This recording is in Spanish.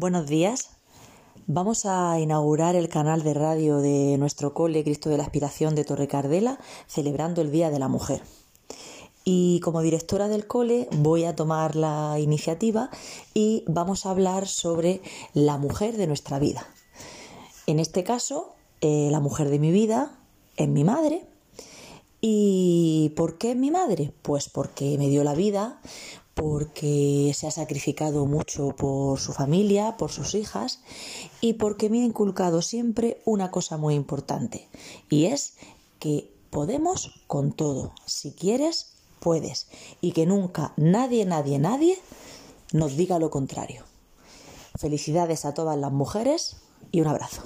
Buenos días. Vamos a inaugurar el canal de radio de nuestro cole Cristo de la Aspiración de Torre Cardela, celebrando el Día de la Mujer. Y como directora del cole voy a tomar la iniciativa y vamos a hablar sobre la mujer de nuestra vida. En este caso, eh, la mujer de mi vida es mi madre. ¿Y por qué mi madre? Pues porque me dio la vida, porque se ha sacrificado mucho por su familia, por sus hijas y porque me ha inculcado siempre una cosa muy importante y es que podemos con todo. Si quieres, puedes y que nunca nadie, nadie, nadie nos diga lo contrario. Felicidades a todas las mujeres y un abrazo.